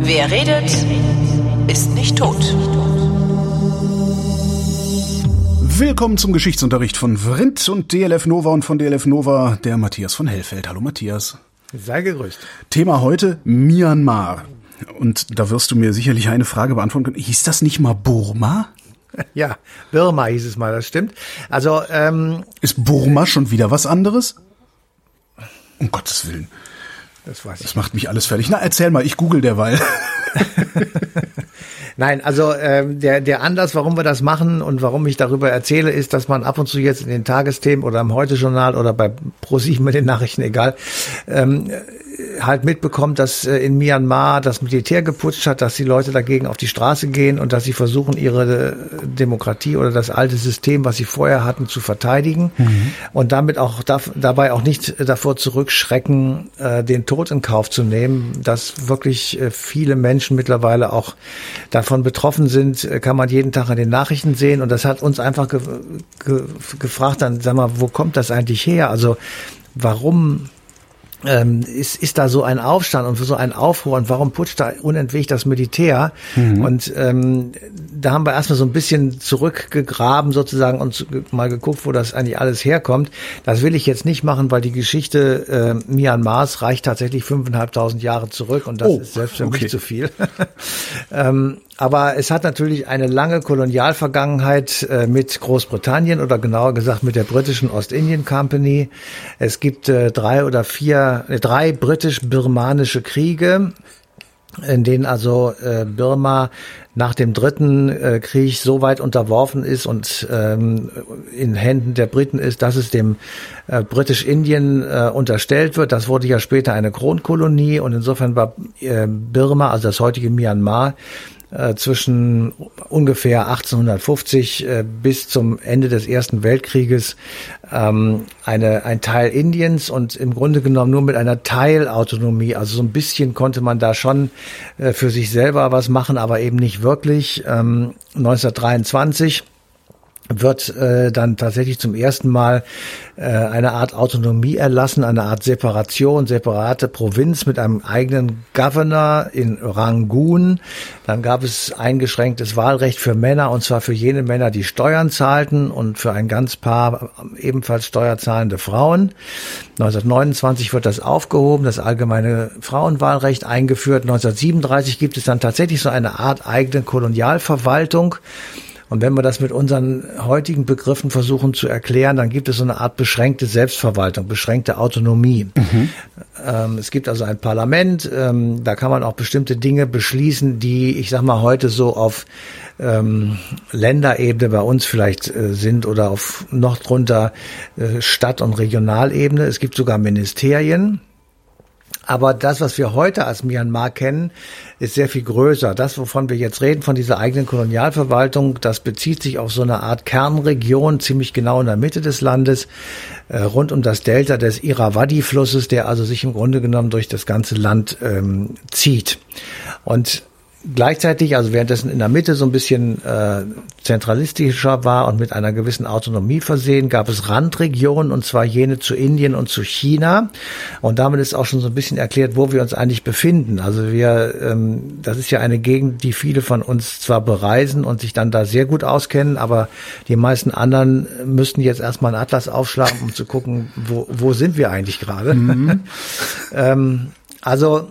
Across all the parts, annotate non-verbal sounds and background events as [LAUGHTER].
Wer redet, ist nicht tot. Willkommen zum Geschichtsunterricht von Vrindt und DLF Nova und von DLF Nova der Matthias von Hellfeld. Hallo Matthias. Sei gegrüßt. Thema heute Myanmar. Und da wirst du mir sicherlich eine Frage beantworten können. Hieß das nicht mal Burma? Ja, Birma hieß es mal, das stimmt. Also ähm, Ist Burma schon wieder was anderes? Um Gottes Willen. das weiß ich. Das macht mich alles fertig. Na, erzähl mal, ich google derweil. [LAUGHS] Nein, also ähm, der der Anlass, warum wir das machen und warum ich darüber erzähle, ist, dass man ab und zu jetzt in den Tagesthemen oder im Heute-Journal oder bei ProSieben mit den Nachrichten, egal, ähm, halt mitbekommt, dass äh, in Myanmar das Militär geputscht hat, dass die Leute dagegen auf die Straße gehen und dass sie versuchen, ihre äh, Demokratie oder das alte System, was sie vorher hatten, zu verteidigen. Und damit auch dabei auch nicht davor zurückschrecken, äh, den Tod in Kauf zu nehmen, dass wirklich viele Menschen mittlerweile auch davon betroffen sind, kann man jeden Tag in den Nachrichten sehen. Und das hat uns einfach ge ge gefragt, dann sag mal, wo kommt das eigentlich her? Also warum ähm, ist, ist da so ein Aufstand und so ein Aufruhr und warum putscht da unentwegt das Militär? Und ähm, da haben wir erstmal so ein bisschen zurückgegraben sozusagen und mal geguckt, wo das eigentlich alles herkommt. Das will ich jetzt nicht machen, weil die Geschichte äh, Myanmars reicht tatsächlich fünfeinhalbtausend Jahre zurück und das Oh, ist selbst für okay. mich zu viel. [LAUGHS] ähm, aber es hat natürlich eine lange Kolonialvergangenheit äh, mit Großbritannien oder genauer gesagt mit der britischen Ostindien Company. Es gibt äh, drei oder vier, äh, drei britisch-birmanische Kriege, in denen also äh, Birma nach dem dritten äh, Krieg so weit unterworfen ist und ähm, in Händen der Briten ist, dass es dem äh, Britisch-Indien äh, unterstellt wird. Das wurde ja später eine Kronkolonie und insofern war äh, Birma, also das heutige Myanmar, äh, zwischen ungefähr 1850 äh, bis zum Ende des Ersten Weltkrieges ähm, eine, ein Teil Indiens und im Grunde genommen nur mit einer Teilautonomie. Also so ein bisschen konnte man da schon äh, für sich selber was machen, aber eben nicht wirklich. Ähm, 1923 wird äh, dann tatsächlich zum ersten Mal äh, eine Art Autonomie erlassen, eine Art Separation, separate Provinz mit einem eigenen Governor in Rangoon. Dann gab es eingeschränktes Wahlrecht für Männer und zwar für jene Männer, die Steuern zahlten und für ein ganz paar ebenfalls steuerzahlende Frauen. 1929 wird das aufgehoben, das allgemeine Frauenwahlrecht eingeführt. 1937 gibt es dann tatsächlich so eine Art eigene Kolonialverwaltung. Und wenn wir das mit unseren heutigen Begriffen versuchen zu erklären, dann gibt es so eine Art beschränkte Selbstverwaltung, beschränkte Autonomie. Ähm, es gibt also ein Parlament, ähm, da kann man auch bestimmte Dinge beschließen, die, ich sag mal, heute so auf ähm, Länderebene bei uns vielleicht äh, sind oder auf noch drunter äh, Stadt- und Regionalebene. Es gibt sogar Ministerien. Aber das, was wir heute als Myanmar kennen, ist sehr viel größer. Das, wovon wir jetzt reden, von dieser eigenen Kolonialverwaltung, das bezieht sich auf so eine Art Kernregion, ziemlich genau in der Mitte des Landes, äh, rund um das Delta des Irrawaddy-Flusses, der also sich im Grunde genommen durch das ganze Land ähm, zieht. Und gleichzeitig, also währenddessen in der Mitte so ein bisschen äh, zentralistischer war und mit einer gewissen Autonomie versehen, gab es Randregionen und zwar jene zu Indien und zu China. Und damit ist auch schon so ein bisschen erklärt, wo wir uns eigentlich befinden. Also wir, ähm, das ist ja eine Gegend, die viele von uns zwar bereisen und sich dann da sehr gut auskennen, aber die meisten anderen müssten jetzt erstmal einen Atlas aufschlagen, um zu gucken, wo, wo sind wir eigentlich gerade. [LAUGHS] ähm, also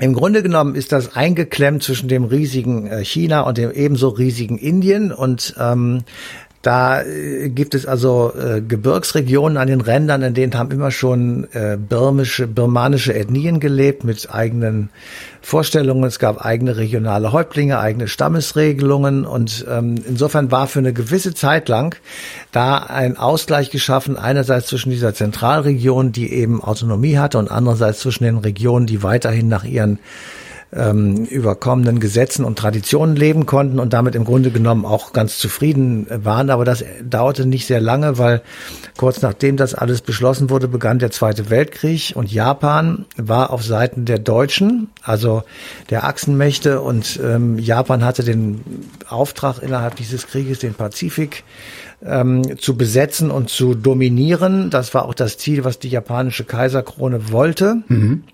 im Grunde genommen ist das eingeklemmt zwischen dem riesigen äh, China und dem ebenso riesigen Indien und ähm, da äh, gibt es also äh, Gebirgsregionen an den Rändern, in denen haben immer schon äh, birmische, birmanische Ethnien gelebt mit eigenen Vorstellungen. Es gab eigene regionale Häuptlinge, eigene Stammesregelungen und ähm, insofern war für eine gewisse Zeit lang da ein Ausgleich geschaffen, einerseits zwischen dieser Zentralregion, die eben Autonomie hatte und andererseits zwischen den Regionen, die weiterhin nach ihren ähm, überkommenen Gesetzen und Traditionen leben konnten und damit im Grunde genommen auch ganz zufrieden waren. Aber das dauerte nicht sehr lange, weil kurz nachdem das alles beschlossen wurde, begann der Zweite Weltkrieg und Japan war auf Seiten der Deutschen, also der Achsenmächte und ähm, Japan hatte den Auftrag innerhalb dieses Krieges den Pazifik ähm, zu besetzen und zu dominieren. Das war auch das Ziel, was die japanische Kaiserkrone wollte. Mhm.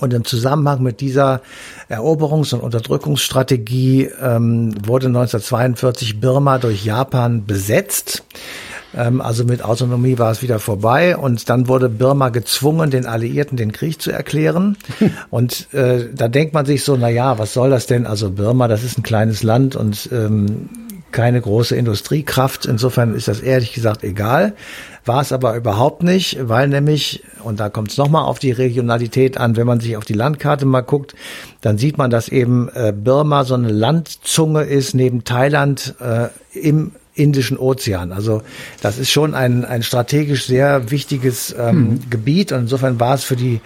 Und im Zusammenhang mit dieser Eroberungs- und Unterdrückungsstrategie ähm, wurde 1942 Birma durch Japan besetzt. Ähm, also mit Autonomie war es wieder vorbei und dann wurde Birma gezwungen, den Alliierten den Krieg zu erklären. [LAUGHS] und äh, da denkt man sich so, na ja, was soll das denn? Also Birma, das ist ein kleines Land und ähm, keine große Industriekraft. Insofern ist das ehrlich gesagt egal. War es aber überhaupt nicht, weil nämlich, und da kommt es nochmal auf die Regionalität an, wenn man sich auf die Landkarte mal guckt, dann sieht man, dass eben äh, Birma so eine Landzunge ist neben Thailand äh, im Indischen Ozean. Also das ist schon ein, ein strategisch sehr wichtiges ähm, mhm. Gebiet und insofern war es für die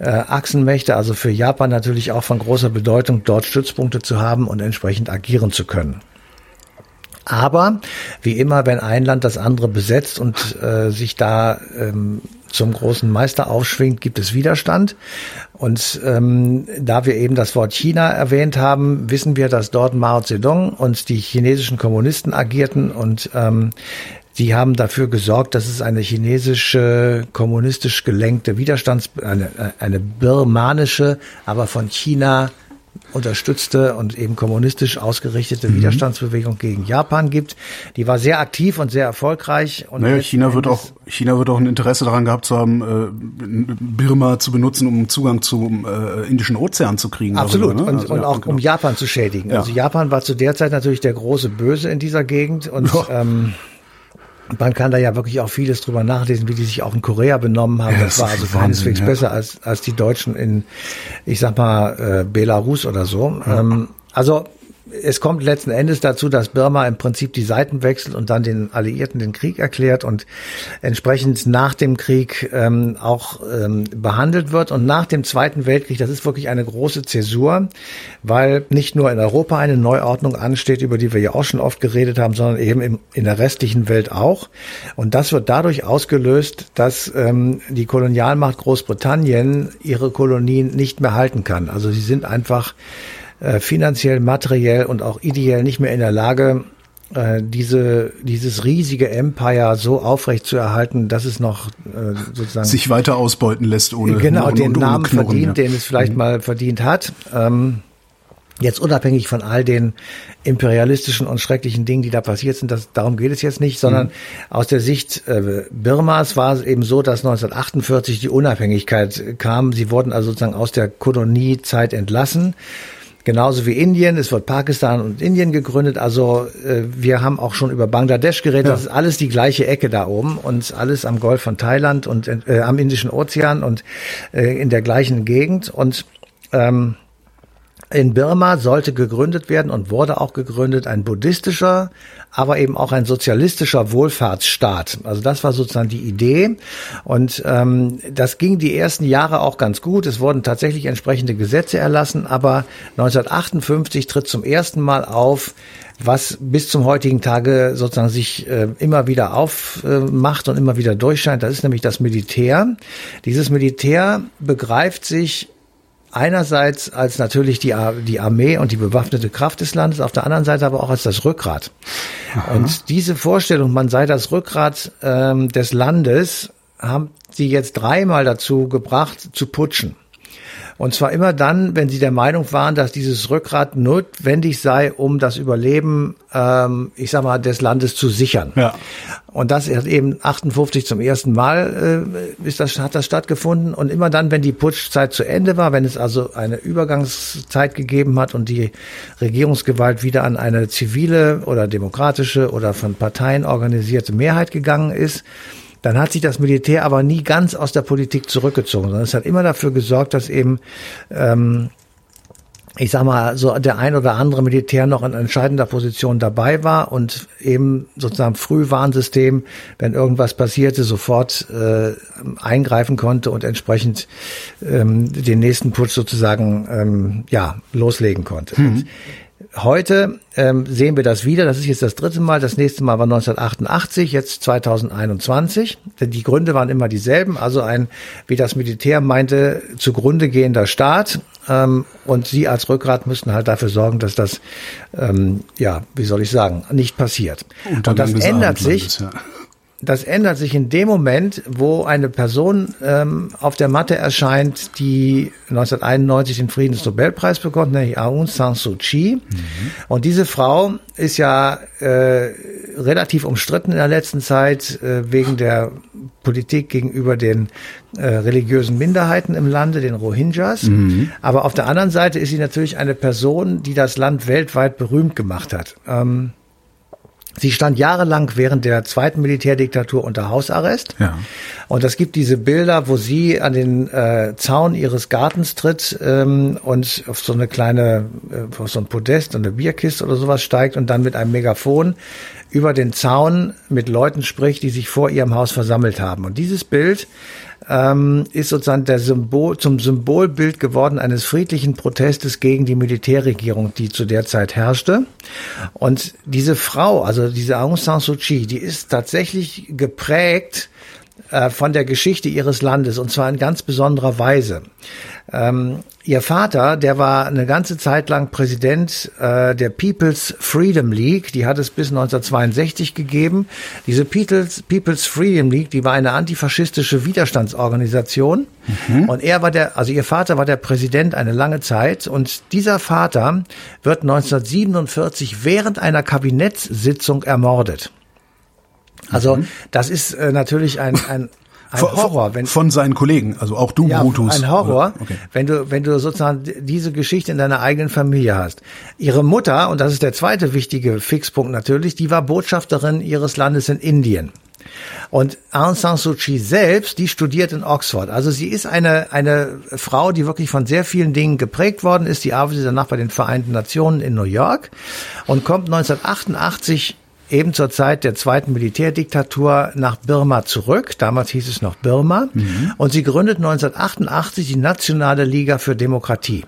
äh, Achsenmächte, also für Japan natürlich auch von großer Bedeutung, dort Stützpunkte zu haben und entsprechend agieren zu können. Aber wie immer, wenn ein Land das andere besetzt und äh, sich da ähm, zum großen Meister aufschwingt, gibt es Widerstand. Und ähm, da wir eben das Wort China erwähnt haben, wissen wir, dass dort Mao Zedong und die chinesischen Kommunisten agierten und ähm, die haben dafür gesorgt, dass es eine chinesische kommunistisch gelenkte Widerstands eine, eine birmanische, aber von China unterstützte und eben kommunistisch ausgerichtete mhm. Widerstandsbewegung gegen Japan gibt. Die war sehr aktiv und sehr erfolgreich. Und naja, China wird auch China wird auch ein Interesse daran gehabt zu haben, äh, Birma zu benutzen, um Zugang zum äh, Indischen Ozean zu kriegen. Absolut darüber, ne? und, also, und ja, auch genau. um Japan zu schädigen. Ja. Also Japan war zu der Zeit natürlich der große Böse in dieser Gegend und ja. ähm, man kann da ja wirklich auch vieles drüber nachlesen, wie die sich auch in Korea benommen haben. Ja, das, das war also keineswegs ja. besser als, als die Deutschen in, ich sag mal, äh, Belarus oder so. Ja. Ähm, also es kommt letzten Endes dazu, dass Burma im Prinzip die Seiten wechselt und dann den Alliierten den Krieg erklärt und entsprechend nach dem Krieg ähm, auch ähm, behandelt wird. Und nach dem Zweiten Weltkrieg, das ist wirklich eine große Zäsur, weil nicht nur in Europa eine Neuordnung ansteht, über die wir ja auch schon oft geredet haben, sondern eben im, in der restlichen Welt auch. Und das wird dadurch ausgelöst, dass ähm, die Kolonialmacht Großbritannien ihre Kolonien nicht mehr halten kann. Also sie sind einfach äh, finanziell, materiell und auch ideell nicht mehr in der Lage, äh, diese, dieses riesige Empire so aufrecht zu erhalten, dass es noch äh, sozusagen sich weiter ausbeuten lässt, ohne genau ohne, den ohne Namen Knurren, verdient, ja. den es vielleicht mhm. mal verdient hat. Ähm, Jetzt unabhängig von all den imperialistischen und schrecklichen Dingen, die da passiert sind, das, darum geht es jetzt nicht, sondern mhm. aus der Sicht äh, Birmas war es eben so, dass 1948 die Unabhängigkeit kam. Sie wurden also sozusagen aus der Koloniezeit entlassen Genauso wie Indien, es wird Pakistan und Indien gegründet. Also äh, wir haben auch schon über Bangladesch geredet. Ja. Das ist alles die gleiche Ecke da oben und alles am Golf von Thailand und äh, am Indischen Ozean und äh, in der gleichen Gegend. Und ähm, in Birma sollte gegründet werden und wurde auch gegründet ein buddhistischer, aber eben auch ein sozialistischer Wohlfahrtsstaat. Also das war sozusagen die Idee und ähm, das ging die ersten Jahre auch ganz gut. Es wurden tatsächlich entsprechende Gesetze erlassen, aber 1958 tritt zum ersten Mal auf, was bis zum heutigen Tage sozusagen sich äh, immer wieder aufmacht äh, und immer wieder durchscheint. Das ist nämlich das Militär. Dieses Militär begreift sich einerseits als natürlich die, die Armee und die bewaffnete Kraft des Landes, auf der anderen Seite aber auch als das Rückgrat. Aha. Und diese Vorstellung, man sei das Rückgrat ähm, des Landes, haben sie jetzt dreimal dazu gebracht, zu putschen. Und zwar immer dann, wenn sie der Meinung waren, dass dieses Rückgrat notwendig sei, um das Überleben, ähm, ich sag mal, des Landes zu sichern. Ja. Und das hat eben 58 zum ersten Mal äh, ist das, hat das stattgefunden. Und immer dann, wenn die Putschzeit zu Ende war, wenn es also eine Übergangszeit gegeben hat und die Regierungsgewalt wieder an eine zivile oder demokratische oder von Parteien organisierte Mehrheit gegangen ist, dann hat sich das Militär aber nie ganz aus der Politik zurückgezogen, sondern es hat immer dafür gesorgt, dass eben ähm, ich sag mal, so der ein oder andere Militär noch in entscheidender Position dabei war und eben sozusagen Frühwarnsystem, wenn irgendwas passierte, sofort äh, eingreifen konnte und entsprechend ähm, den nächsten Putsch sozusagen ähm, ja loslegen konnte. Mhm. Heute ähm, sehen wir das wieder. Das ist jetzt das dritte Mal. Das nächste Mal war 1988, jetzt 2021. Die Gründe waren immer dieselben. Also ein, wie das Militär meinte, zugrunde gehender Staat. Ähm, und sie als Rückgrat müssten halt dafür sorgen, dass das, ähm, ja, wie soll ich sagen, nicht passiert. Und, und das ändert sich. Ja das ändert sich in dem Moment, wo eine Person ähm, auf der Matte erscheint, die 1991 den Friedensnobelpreis bekommt, nämlich Aung San Suu Kyi. Mhm. Und diese Frau ist ja äh, relativ umstritten in der letzten Zeit äh, wegen der Politik gegenüber den äh, religiösen Minderheiten im Lande, den Rohingyas. Mhm. Aber auf der anderen Seite ist sie natürlich eine Person, die das Land weltweit berühmt gemacht hat. Ähm, Sie stand jahrelang während der zweiten Militärdiktatur unter Hausarrest. Ja. Und es gibt diese Bilder, wo sie an den äh, Zaun ihres Gartens tritt ähm, und auf so eine kleine, äh, auf so ein Podest, eine Bierkiste oder sowas steigt und dann mit einem Megafon über den Zaun mit Leuten spricht, die sich vor ihrem Haus versammelt haben. Und dieses Bild ähm, ist sozusagen der Symbol, zum Symbolbild geworden eines friedlichen Protestes gegen die Militärregierung, die zu der Zeit herrschte. Und diese Frau, also diese Aung San Suu Kyi, die ist tatsächlich geprägt von der Geschichte ihres Landes und zwar in ganz besonderer Weise. Ähm, ihr Vater, der war eine ganze Zeit lang Präsident äh, der People's Freedom League, die hat es bis 1962 gegeben. Diese People's, People's Freedom League, die war eine antifaschistische Widerstandsorganisation mhm. und er war der, also ihr Vater war der Präsident eine lange Zeit und dieser Vater wird 1947 während einer Kabinettssitzung ermordet. Also mhm. das ist äh, natürlich ein, ein ein Horror, wenn von seinen Kollegen, also auch du ja, Brutus. Ein Horror, okay. wenn du wenn du sozusagen diese Geschichte in deiner eigenen Familie hast. Ihre Mutter und das ist der zweite wichtige Fixpunkt natürlich, die war Botschafterin ihres Landes in Indien. Und Aung San Suu Kyi selbst, die studiert in Oxford. Also sie ist eine, eine Frau, die wirklich von sehr vielen Dingen geprägt worden ist. Die arbeitet danach bei den Vereinten Nationen in New York und kommt 1988 eben zur Zeit der zweiten Militärdiktatur nach Birma zurück. Damals hieß es noch Birma. Mhm. Und sie gründet 1988 die Nationale Liga für Demokratie.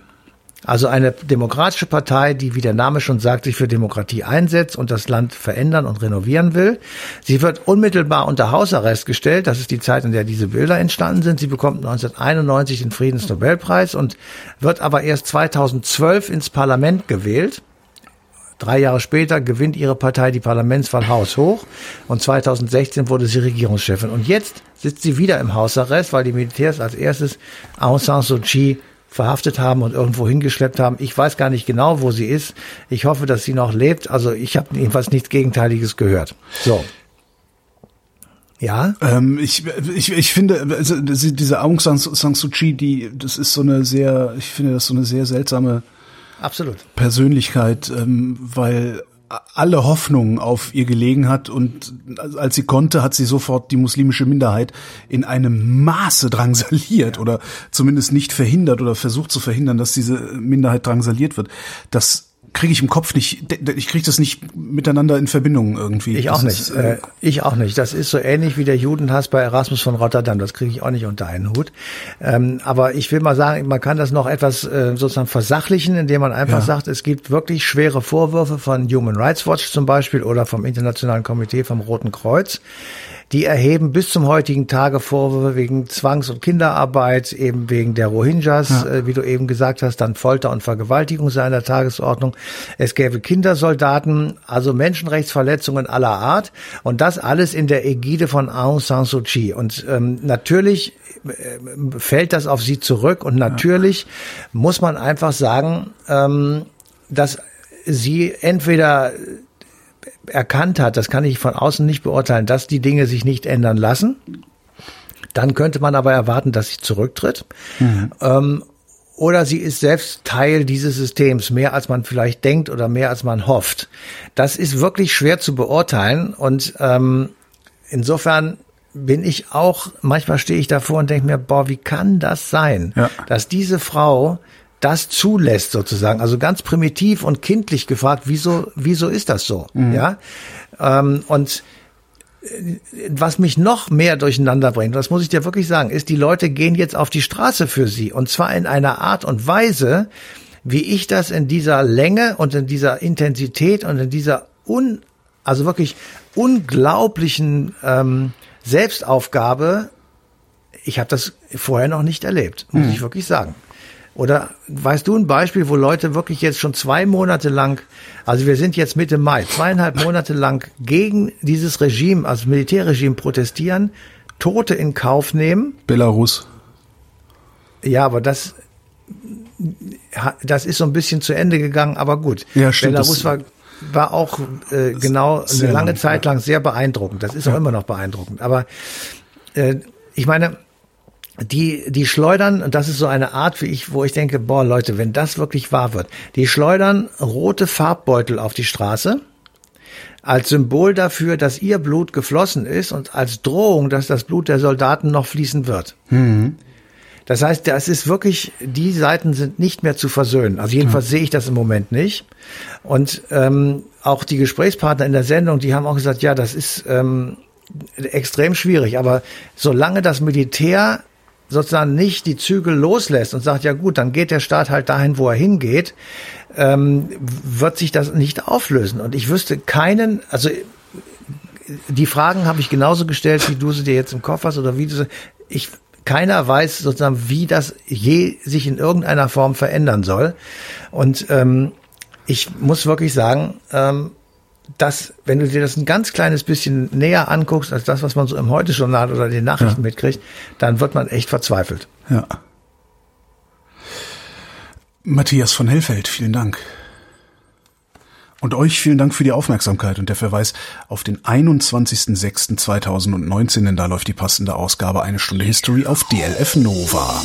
Also eine demokratische Partei, die, wie der Name schon sagt, sich für Demokratie einsetzt und das Land verändern und renovieren will. Sie wird unmittelbar unter Hausarrest gestellt. Das ist die Zeit, in der diese Bilder entstanden sind. Sie bekommt 1991 den Friedensnobelpreis und wird aber erst 2012 ins Parlament gewählt. Drei Jahre später gewinnt ihre Partei die Parlamentswahl haushoch und 2016 wurde sie Regierungschefin. Und jetzt sitzt sie wieder im Hausarrest, weil die Militärs als erstes Aung San Suu Kyi verhaftet haben und irgendwo hingeschleppt haben. Ich weiß gar nicht genau, wo sie ist. Ich hoffe, dass sie noch lebt. Also ich habe jedenfalls nichts Gegenteiliges gehört. So. Ja. Ähm, ich, ich, ich finde, also diese Aung San Suu Kyi, die, das ist so eine sehr, ich finde das so eine sehr seltsame Absolut. Persönlichkeit, ähm, weil alle Hoffnung auf ihr gelegen hat und als sie konnte, hat sie sofort die muslimische Minderheit in einem Maße drangsaliert oder zumindest nicht verhindert oder versucht zu verhindern, dass diese Minderheit drangsaliert wird. Das kriege ich im Kopf nicht, ich kriege das nicht miteinander in Verbindung irgendwie. Ich auch nicht. Ist, äh, ich auch nicht. Das ist so ähnlich wie der Judenhass bei Erasmus von Rotterdam. Das kriege ich auch nicht unter einen Hut. Ähm, aber ich will mal sagen, man kann das noch etwas äh, sozusagen versachlichen, indem man einfach ja. sagt, es gibt wirklich schwere Vorwürfe von Human Rights Watch zum Beispiel oder vom Internationalen Komitee vom Roten Kreuz die erheben bis zum heutigen Tage Vorwürfe wegen Zwangs- und Kinderarbeit, eben wegen der Rohingyas, ja. äh, wie du eben gesagt hast, dann Folter und Vergewaltigung sei an der Tagesordnung. Es gäbe Kindersoldaten, also Menschenrechtsverletzungen aller Art und das alles in der Ägide von Aung San Suu Kyi. Und ähm, natürlich äh, fällt das auf sie zurück und natürlich ja. muss man einfach sagen, ähm, dass sie entweder erkannt hat, das kann ich von außen nicht beurteilen, dass die Dinge sich nicht ändern lassen. Dann könnte man aber erwarten, dass sie zurücktritt. Mhm. Ähm, oder sie ist selbst Teil dieses Systems, mehr als man vielleicht denkt oder mehr als man hofft. Das ist wirklich schwer zu beurteilen und ähm, insofern bin ich auch, manchmal stehe ich davor und denke mir, boah, wie kann das sein, ja. dass diese Frau das zulässt sozusagen. Also ganz primitiv und kindlich gefragt, wieso, wieso ist das so? Mhm. Ja. Ähm, und äh, was mich noch mehr durcheinander bringt, das muss ich dir wirklich sagen, ist, die Leute gehen jetzt auf die Straße für sie. Und zwar in einer Art und Weise, wie ich das in dieser Länge und in dieser Intensität und in dieser un, also wirklich unglaublichen ähm, Selbstaufgabe, ich habe das vorher noch nicht erlebt, muss mhm. ich wirklich sagen. Oder weißt du ein Beispiel, wo Leute wirklich jetzt schon zwei Monate lang, also wir sind jetzt Mitte Mai, zweieinhalb Monate lang gegen dieses Regime, also Militärregime protestieren, Tote in Kauf nehmen? Belarus. Ja, aber das, das ist so ein bisschen zu Ende gegangen, aber gut. Ja, stimmt. Belarus war, war auch äh, genau eine lange lang, Zeit lang sehr beeindruckend. Das ist ja. auch immer noch beeindruckend. Aber äh, ich meine, die, die schleudern, und das ist so eine Art, wie ich, wo ich denke, boah, Leute, wenn das wirklich wahr wird, die schleudern rote Farbbeutel auf die Straße als Symbol dafür, dass ihr Blut geflossen ist und als Drohung, dass das Blut der Soldaten noch fließen wird. Mhm. Das heißt, das ist wirklich, die Seiten sind nicht mehr zu versöhnen. Also jedenfalls ja. sehe ich das im Moment nicht. Und ähm, auch die Gesprächspartner in der Sendung, die haben auch gesagt, ja, das ist ähm, extrem schwierig. Aber solange das Militär sozusagen nicht die Zügel loslässt und sagt, ja gut, dann geht der Staat halt dahin, wo er hingeht, ähm, wird sich das nicht auflösen. Und ich wüsste keinen, also die Fragen habe ich genauso gestellt, wie du sie dir jetzt im Kopf hast oder wie du sie, ich, keiner weiß sozusagen, wie das je sich in irgendeiner Form verändern soll. Und ähm, ich muss wirklich sagen, ähm, dass, wenn du dir das ein ganz kleines bisschen näher anguckst, als das, was man so im Heute-Journal oder den Nachrichten ja. mitkriegt, dann wird man echt verzweifelt. Ja. Matthias von Hellfeld, vielen Dank. Und euch vielen Dank für die Aufmerksamkeit und der Verweis auf den 21.06.2019, denn da läuft die passende Ausgabe Eine Stunde History auf DLF Nova.